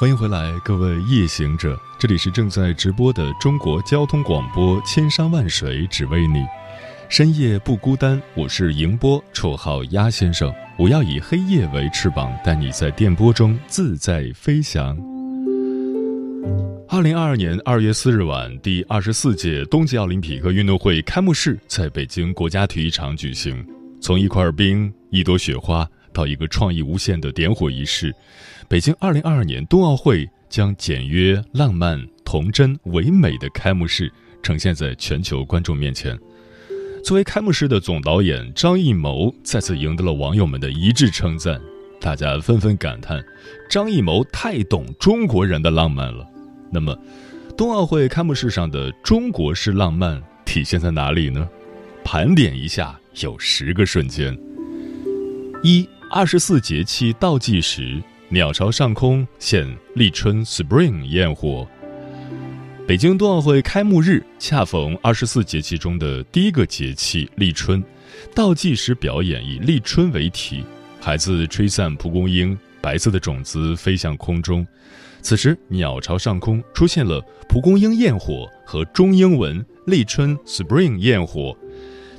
欢迎回来，各位夜行者，这里是正在直播的中国交通广播，千山万水只为你，深夜不孤单。我是迎波，绰号鸭先生。我要以黑夜为翅膀，带你在电波中自在飞翔。二零二二年二月四日晚，第二十四届冬季奥林匹克运动会开幕式在北京国家体育场举行。从一块冰、一朵雪花到一个创意无限的点火仪式。北京二零二二年冬奥会将简约、浪漫、童真、唯美的开幕式呈现在全球观众面前。作为开幕式的总导演，张艺谋再次赢得了网友们的一致称赞。大家纷纷感叹：张艺谋太懂中国人的浪漫了。那么，冬奥会开幕式上的中国式浪漫体现在哪里呢？盘点一下，有十个瞬间：一、二十四节气倒计时。鸟巢上空现立春 （Spring） 焰火。北京冬奥会开幕日恰逢二十四节气中的第一个节气立春，倒计时表演以立春为题，孩子吹散蒲公英，白色的种子飞向空中。此时，鸟巢上空出现了蒲公英焰火和中英文“立春 ”（Spring） 焰火，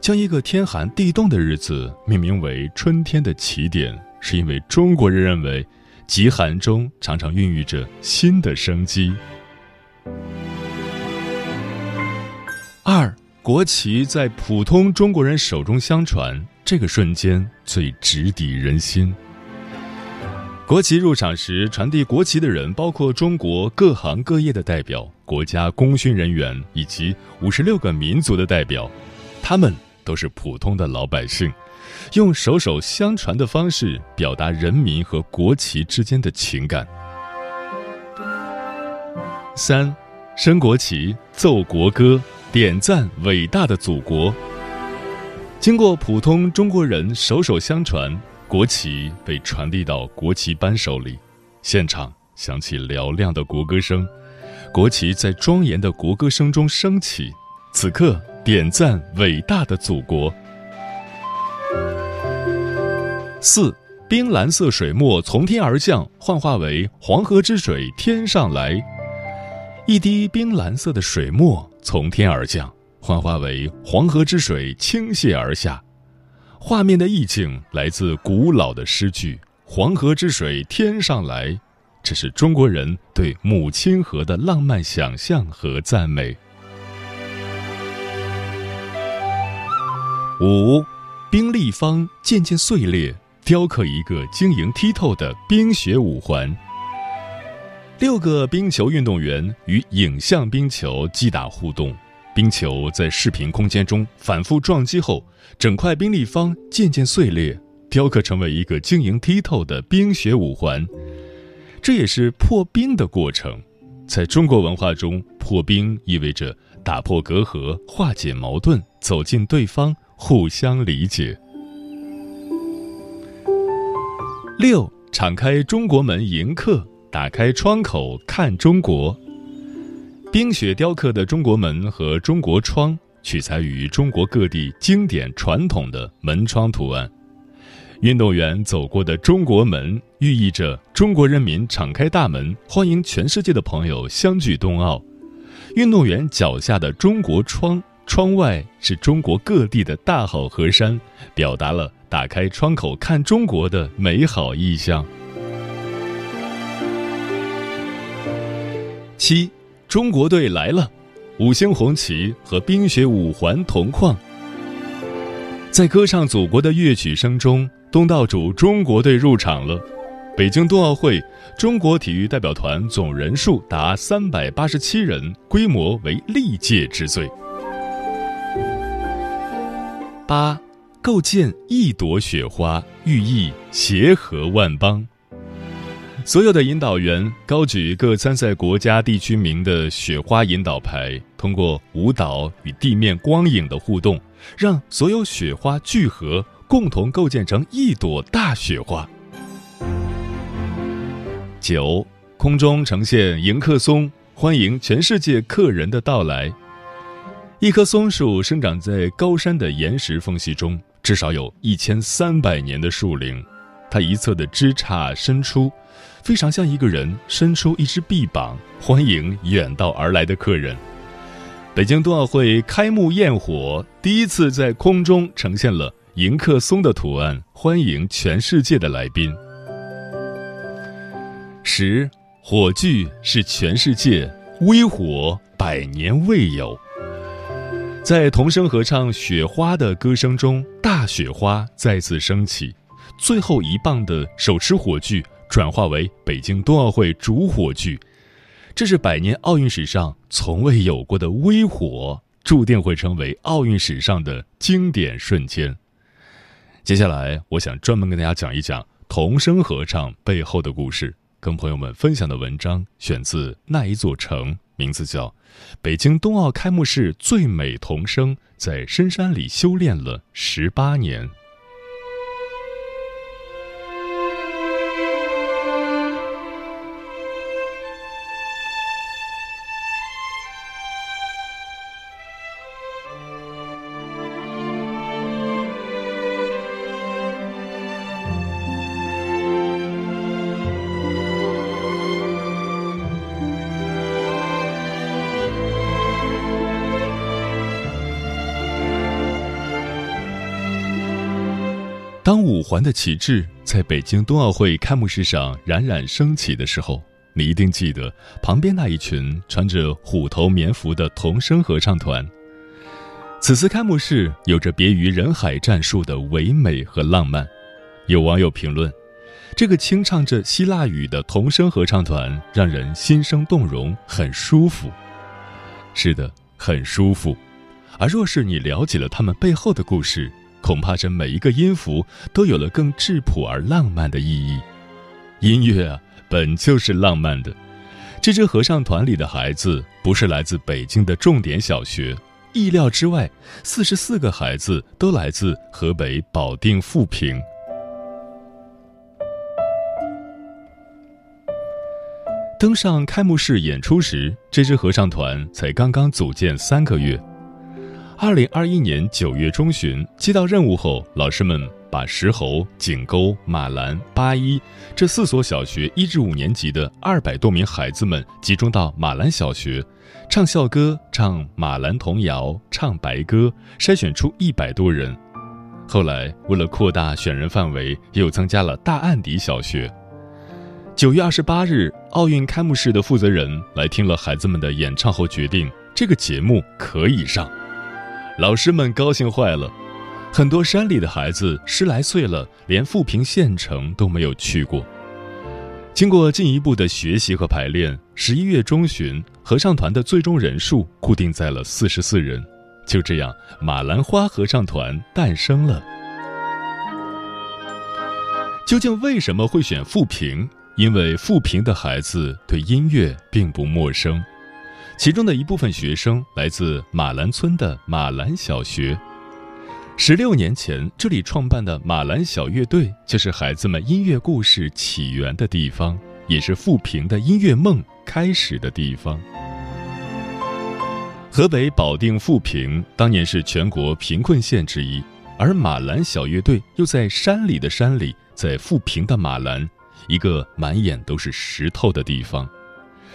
将一个天寒地冻的日子命名为春天的起点，是因为中国人认为。极寒中常常孕育着新的生机。二，国旗在普通中国人手中相传，这个瞬间最直抵人心。国旗入场时，传递国旗的人包括中国各行各业的代表、国家功勋人员以及五十六个民族的代表，他们都是普通的老百姓。用手手相传的方式表达人民和国旗之间的情感。三，升国旗、奏国歌、点赞伟大的祖国。经过普通中国人手手相传，国旗被传递到国旗班手里，现场响起嘹亮的国歌声，国旗在庄严的国歌声中升起。此刻，点赞伟大的祖国。四冰蓝色水墨从天而降，幻化为黄河之水天上来。一滴冰蓝色的水墨从天而降，幻化为黄河之水倾泻而下。画面的意境来自古老的诗句“黄河之水天上来”，这是中国人对母亲河的浪漫想象和赞美。五冰立方渐渐碎裂。雕刻一个晶莹剔透的冰雪五环。六个冰球运动员与影像冰球击打互动，冰球在视频空间中反复撞击后，整块冰立方渐渐碎裂，雕刻成为一个晶莹剔透的冰雪五环。这也是破冰的过程。在中国文化中，破冰意味着打破隔阂、化解矛盾、走进对方、互相理解。六，敞开中国门迎客，打开窗口看中国。冰雪雕刻的中国门和中国窗，取材于中国各地经典传统的门窗图案。运动员走过的中国门，寓意着中国人民敞开大门，欢迎全世界的朋友相聚冬奥。运动员脚下的中国窗，窗外是中国各地的大好河山，表达了。打开窗口看中国的美好意象。七，中国队来了，五星红旗和冰雪五环同框。在歌唱祖国的乐曲声中，东道主中国队入场了。北京冬奥会，中国体育代表团总人数达三百八十七人，规模为历届之最。八。构建一朵雪花，寓意协和万邦。所有的引导员高举各参赛国家地区名的雪花引导牌，通过舞蹈与地面光影的互动，让所有雪花聚合，共同构建成一朵大雪花。九，空中呈现迎客松，欢迎全世界客人的到来。一棵松树生长在高山的岩石缝隙中，至少有一千三百年的树龄，它一侧的枝杈伸出。非常像一个人伸出一只臂膀，欢迎远道而来的客人。北京冬奥会开幕焰火第一次在空中呈现了迎客松的图案，欢迎全世界的来宾。十火炬是全世界微火百年未有。在童声合唱《雪花》的歌声中，大雪花再次升起，最后一棒的手持火炬。转化为北京冬奥会主火炬，这是百年奥运史上从未有过的微火，注定会成为奥运史上的经典瞬间。接下来，我想专门跟大家讲一讲童声合唱背后的故事。跟朋友们分享的文章选自那一座城，名字叫《北京冬奥开幕式最美童声在深山里修炼了十八年》。当五环的旗帜在北京冬奥会开幕式上冉冉升起的时候，你一定记得旁边那一群穿着虎头棉服的童声合唱团。此次开幕式有着别于人海战术的唯美和浪漫。有网友评论：“这个清唱着希腊语的童声合唱团让人心生动容，很舒服。”是的，很舒服。而若是你了解了他们背后的故事，恐怕这每一个音符都有了更质朴而浪漫的意义。音乐啊，本就是浪漫的。这支合唱团里的孩子不是来自北京的重点小学，意料之外，四十四个孩子都来自河北保定富平。登上开幕式演出时，这支合唱团才刚刚组建三个月。二零二一年九月中旬，接到任务后，老师们把石猴、井沟、马兰、八一这四所小学一至五年级的二百多名孩子们集中到马兰小学，唱校歌、唱马兰童谣、唱白歌，筛选出一百多人。后来，为了扩大选人范围，又增加了大案底小学。九月二十八日，奥运开幕式的负责人来听了孩子们的演唱后，决定这个节目可以上。老师们高兴坏了，很多山里的孩子十来岁了，连富平县城都没有去过。经过进一步的学习和排练，十一月中旬，合唱团的最终人数固定在了四十四人。就这样，马兰花合唱团诞生了。究竟为什么会选富平？因为富平的孩子对音乐并不陌生。其中的一部分学生来自马兰村的马兰小学。十六年前，这里创办的马兰小乐队就是孩子们音乐故事起源的地方，也是富平的音乐梦开始的地方。河北保定富平当年是全国贫困县之一，而马兰小乐队又在山里的山里，在富平的马兰，一个满眼都是石头的地方。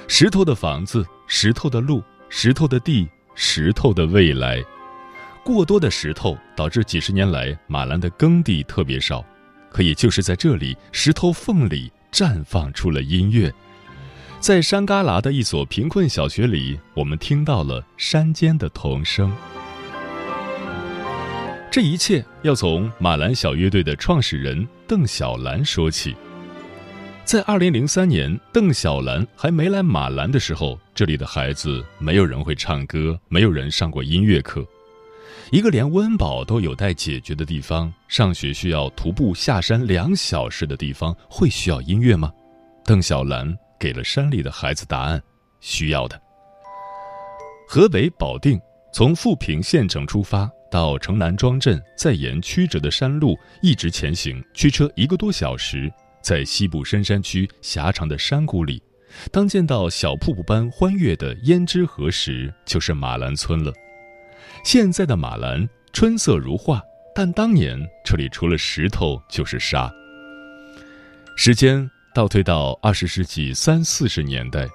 石头的房子，石头的路，石头的地，石头的未来。过多的石头导致几十年来马兰的耕地特别少，可也就是在这里，石头缝里绽放出了音乐。在山旮旯的一所贫困小学里，我们听到了山间的童声。这一切要从马兰小乐队的创始人邓小兰说起。在二零零三年，邓小兰还没来马兰的时候，这里的孩子没有人会唱歌，没有人上过音乐课。一个连温饱都有待解决的地方，上学需要徒步下山两小时的地方，会需要音乐吗？邓小兰给了山里的孩子答案：需要的。河北保定从富平县城出发到城南庄镇，再沿曲折的山路一直前行，驱车一个多小时，在西部深山区狭长的山谷里，当见到小瀑布般欢悦的胭脂河时，就是马兰村了。现在的马兰春色如画，但当年这里除了石头就是沙。时间倒退到二十世纪三四十年代，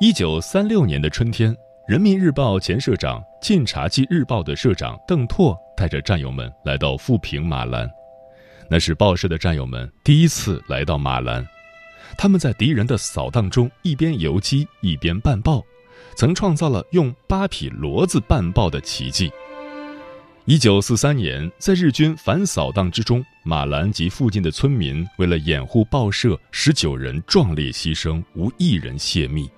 一九三六年的春天，《人民日报》前社长、《晋察冀日报》的社长邓拓带着战友们来到富平马兰，那是报社的战友们第一次来到马兰。他们在敌人的扫荡中一边游击一边办报。曾创造了用八匹骡子办报的奇迹。一九四三年，在日军反扫荡之中，马兰及附近的村民为了掩护报社，十九人壮烈牺牲，无一人泄密。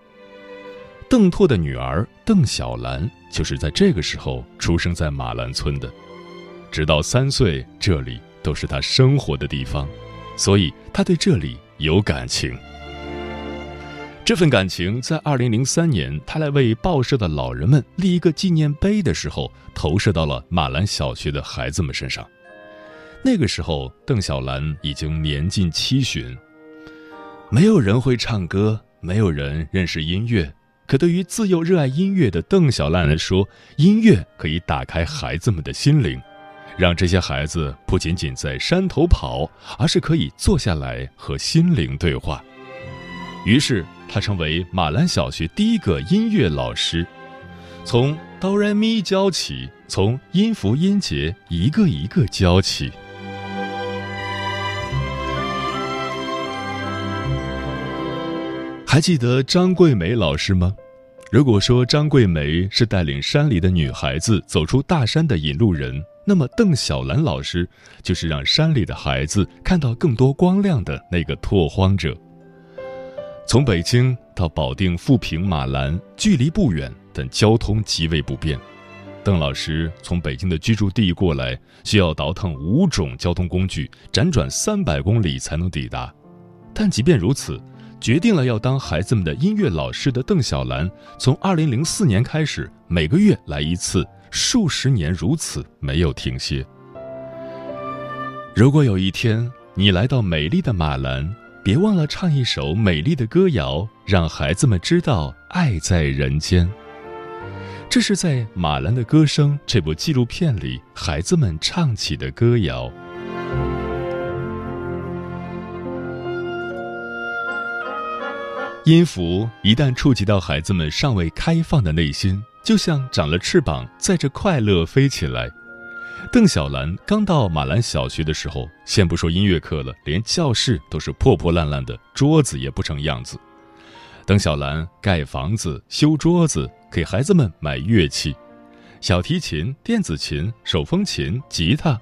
邓拓的女儿邓小兰就是在这个时候出生在马兰村的，直到三岁，这里都是他生活的地方，所以他对这里有感情。这份感情在二零零三年，他来为报社的老人们立一个纪念碑的时候，投射到了马兰小学的孩子们身上。那个时候，邓小兰已经年近七旬，没有人会唱歌，没有人认识音乐，可对于自幼热爱音乐的邓小兰来说，音乐可以打开孩子们的心灵，让这些孩子不仅仅在山头跑，而是可以坐下来和心灵对话。于是。他成为马兰小学第一个音乐老师，从哆来咪教起，从音符音节一个一个教起。还记得张桂梅老师吗？如果说张桂梅是带领山里的女孩子走出大山的引路人，那么邓小兰老师就是让山里的孩子看到更多光亮的那个拓荒者。从北京到保定富平马兰，距离不远，但交通极为不便。邓老师从北京的居住地过来，需要倒腾五种交通工具，辗转三百公里才能抵达。但即便如此，决定了要当孩子们的音乐老师的邓小兰，从二零零四年开始，每个月来一次，数十年如此，没有停歇。如果有一天你来到美丽的马兰，别忘了唱一首美丽的歌谣，让孩子们知道爱在人间。这是在《马兰的歌声》这部纪录片里孩子们唱起的歌谣。音符一旦触及到孩子们尚未开放的内心，就像长了翅膀，载着快乐飞起来。邓小兰刚到马兰小学的时候，先不说音乐课了，连教室都是破破烂烂的，桌子也不成样子。邓小兰盖房子、修桌子，给孩子们买乐器，小提琴、电子琴、手风琴、吉他，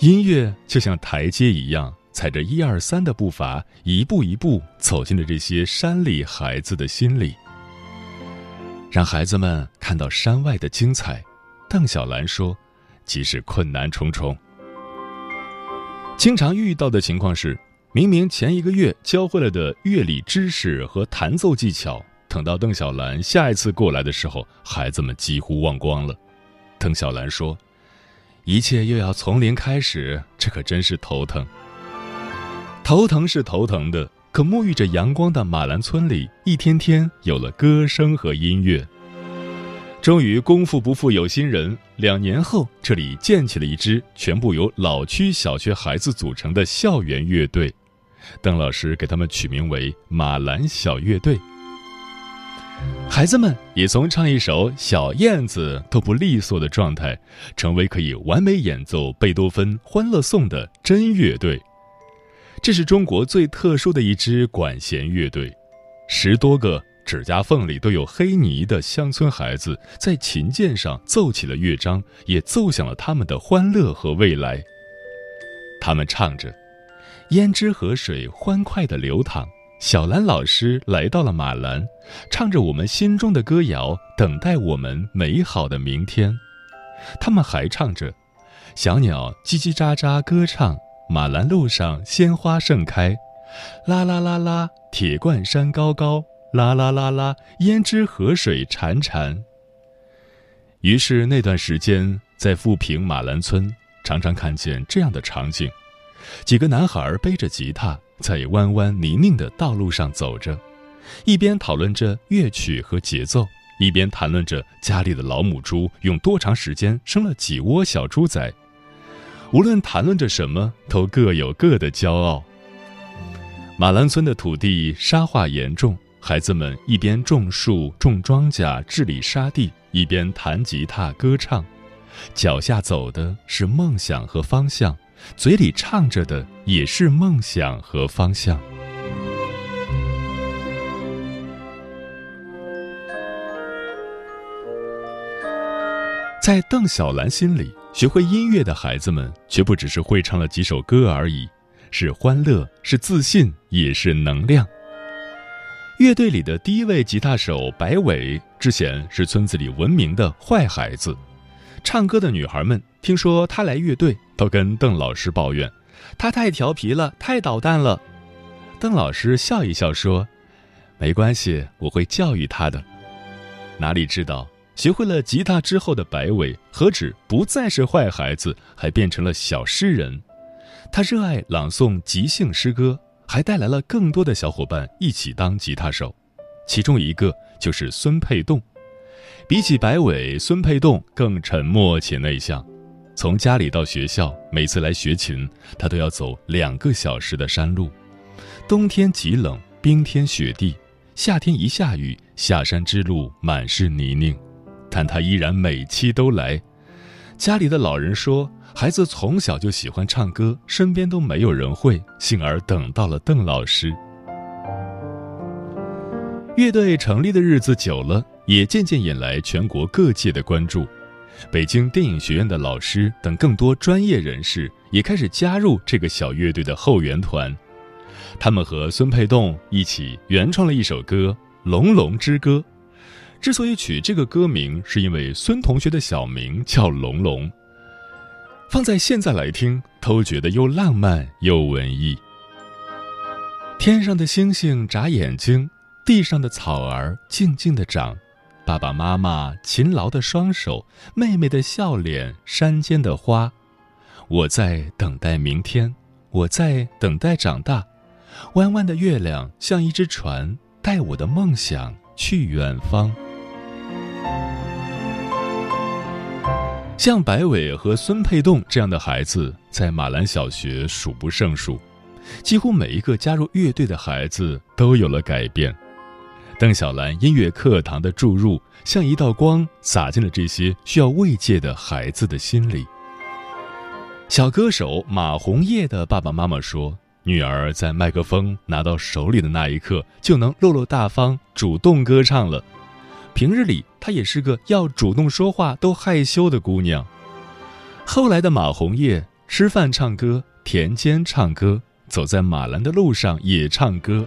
音乐就像台阶一样，踩着一二三的步伐，一步一步走进了这些山里孩子的心里，让孩子们看到山外的精彩。邓小兰说。即使困难重重，经常遇到的情况是，明明前一个月教会了的乐理知识和弹奏技巧，等到邓小兰下一次过来的时候，孩子们几乎忘光了。邓小兰说：“一切又要从零开始，这可真是头疼。头疼是头疼的，可沐浴着阳光的马兰村里，一天天有了歌声和音乐。”终于，功夫不负有心人。两年后，这里建起了一支全部由老区小学孩子组成的校园乐队。邓老师给他们取名为“马兰小乐队”。孩子们也从唱一首小燕子都不利索的状态，成为可以完美演奏贝多芬《欢乐颂》的真乐队。这是中国最特殊的一支管弦乐队，十多个。指甲缝里都有黑泥的乡村孩子，在琴键上奏起了乐章，也奏响了他们的欢乐和未来。他们唱着：“胭脂河水欢快地流淌。”小兰老师来到了马兰，唱着我们心中的歌谣，等待我们美好的明天。他们还唱着：“小鸟叽叽喳喳歌唱，马兰路上鲜花盛开，啦啦啦啦，铁罐山高高，啦啦啦啦，胭脂河水潺潺。”于是那段时间，在富平马兰村，常常看见这样的场景：几个男孩背着吉他，在弯弯泥泞的道路上走着，一边讨论着乐曲和节奏。一边谈论着家里的老母猪用多长时间生了几窝小猪仔，无论谈论着什么，都各有各的骄傲。马兰村的土地沙化严重，孩子们一边种树、种庄稼、治理沙地，一边弹吉他、歌唱，脚下走的是梦想和方向，嘴里唱着的也是梦想和方向。在邓小兰心里，学会音乐的孩子们绝不只是会唱了几首歌而已，是欢乐，是自信，也是能量。乐队里的第一位吉他手白伟之前是村子里闻名的坏孩子，唱歌的女孩们听说他来乐队，都跟邓老师抱怨，他太调皮了，太捣蛋了。邓老师笑一笑说：“没关系，我会教育他的。”哪里知道。学会了吉他之后的白伟，何止不再是坏孩子，还变成了小诗人。他热爱朗诵即兴诗歌，还带来了更多的小伙伴一起当吉他手。其中一个就是孙佩栋。比起白伟，孙佩栋更沉默且内向。从家里到学校，每次来学琴，他都要走两个小时的山路。冬天极冷，冰天雪地；夏天一下雨，下山之路满是泥泞。但他依然每期都来。家里的老人说，孩子从小就喜欢唱歌，身边都没有人会，幸而等到了邓老师。乐队成立的日子久了，也渐渐引来全国各界的关注。北京电影学院的老师等更多专业人士也开始加入这个小乐队的后援团。他们和孙佩栋一起原创了一首歌《龙龙之歌》。之所以取这个歌名，是因为孙同学的小名叫龙龙。放在现在来听，都觉得又浪漫又文艺。天上的星星眨眼睛，地上的草儿静静的长，爸爸妈妈勤劳的双手，妹妹的笑脸，山间的花。我在等待明天，我在等待长大。弯弯的月亮像一只船，带我的梦想去远方。像白伟和孙佩栋这样的孩子，在马兰小学数不胜数。几乎每一个加入乐队的孩子都有了改变。邓小兰音乐课堂的注入，像一道光，洒进了这些需要慰藉的孩子的心里。小歌手马红叶的爸爸妈妈说：“女儿在麦克风拿到手里的那一刻，就能落落大方，主动歌唱了。”平日里，她也是个要主动说话都害羞的姑娘。后来的马红叶，吃饭唱歌，田间唱歌，走在马兰的路上也唱歌。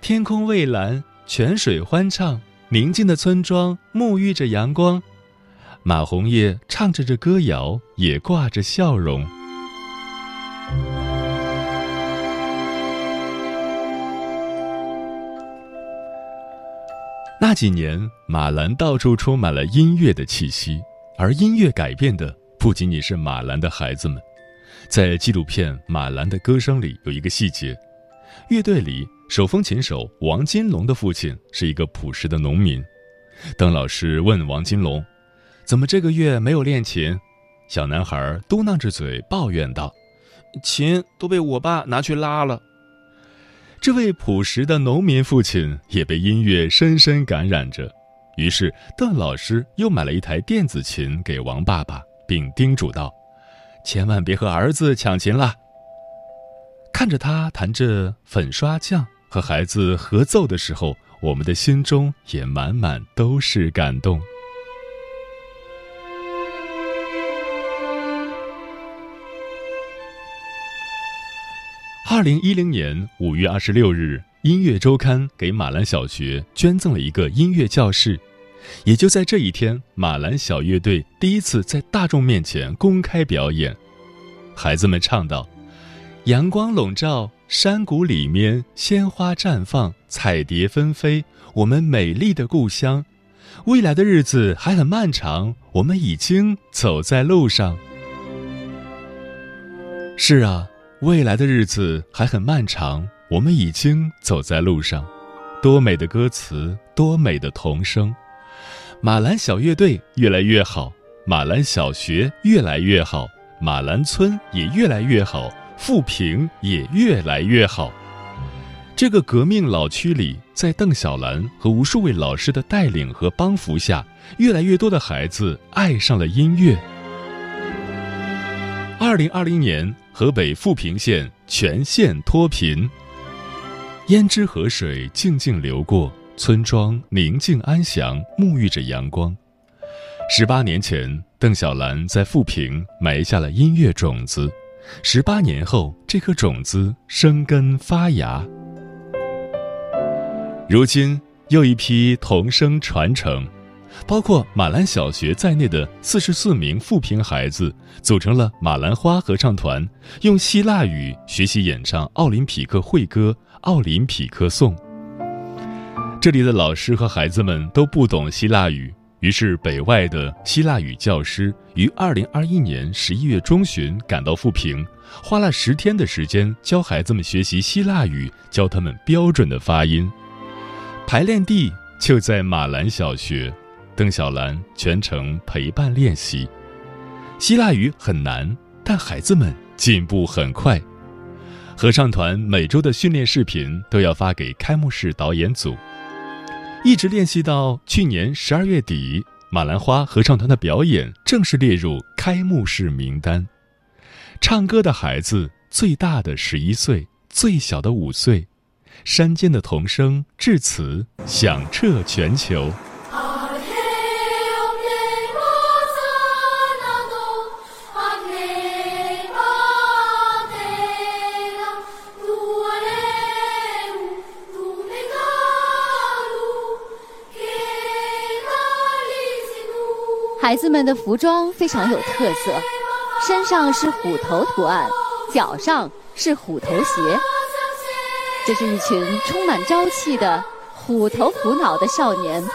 天空蔚蓝，泉水欢畅，宁静的村庄沐浴着阳光。马红叶唱着这歌谣，也挂着笑容。几年，马兰到处充满了音乐的气息，而音乐改变的不仅仅是马兰的孩子们。在纪录片《马兰的歌声》里，有一个细节：乐队里手风琴手王金龙的父亲是一个朴实的农民。邓老师问王金龙：“怎么这个月没有练琴？”小男孩嘟囔着嘴抱怨道：“琴都被我爸拿去拉了。”这位朴实的农民父亲也被音乐深深感染着，于是邓老师又买了一台电子琴给王爸爸，并叮嘱道：“千万别和儿子抢琴了。”看着他弹着粉刷匠和孩子合奏的时候，我们的心中也满满都是感动。二零一零年五月二十六日，《音乐周刊》给马兰小学捐赠了一个音乐教室，也就在这一天，马兰小乐队第一次在大众面前公开表演。孩子们唱道：“阳光笼罩山谷里面，鲜花绽放，彩蝶纷飞，我们美丽的故乡。未来的日子还很漫长，我们已经走在路上。”是啊，未来的日子还很漫长，我们已经走在路上。多美的歌词，多美的童声。马兰小乐队越来越好，马兰小学越来越好，马兰村也越来越好，富平也越来越好。这个革命老区里，在邓小兰和无数位老师的带领和帮扶下，越来越多的孩子爱上了音乐。二零二零年，河北富平县全县脱贫，胭脂河水静静流过。村庄宁静安详，沐浴着阳光。十八年前，邓小兰在富平埋下了音乐种子。十八年后，这颗种子生根发芽。如今，又一批童声传承，包括马兰小学在内的四十四名富平孩子组成了马兰花合唱团，用希腊语学习演唱奥林匹克会歌《奥林匹克颂》。这里的老师和孩子们都不懂希腊语，于是北外的希腊语教师于二零二一年十一月中旬赶到富平，花了十天的时间教孩子们学习希腊语，教他们标准的发音。排练地就在马兰小学，邓小兰全程陪伴练习。希腊语很难，但孩子们进步很快。合唱团每周的训练视频都要发给开幕式导演组。一直练习到去年十二月底，马兰花合唱团的表演正式列入开幕式名单。唱歌的孩子，最大的十一岁，最小的五岁，山间的童声至此响彻全球。孩子们的服装非常有特色，身上是虎头图案，脚上是虎头鞋。这是一群充满朝气的虎头虎脑的少年，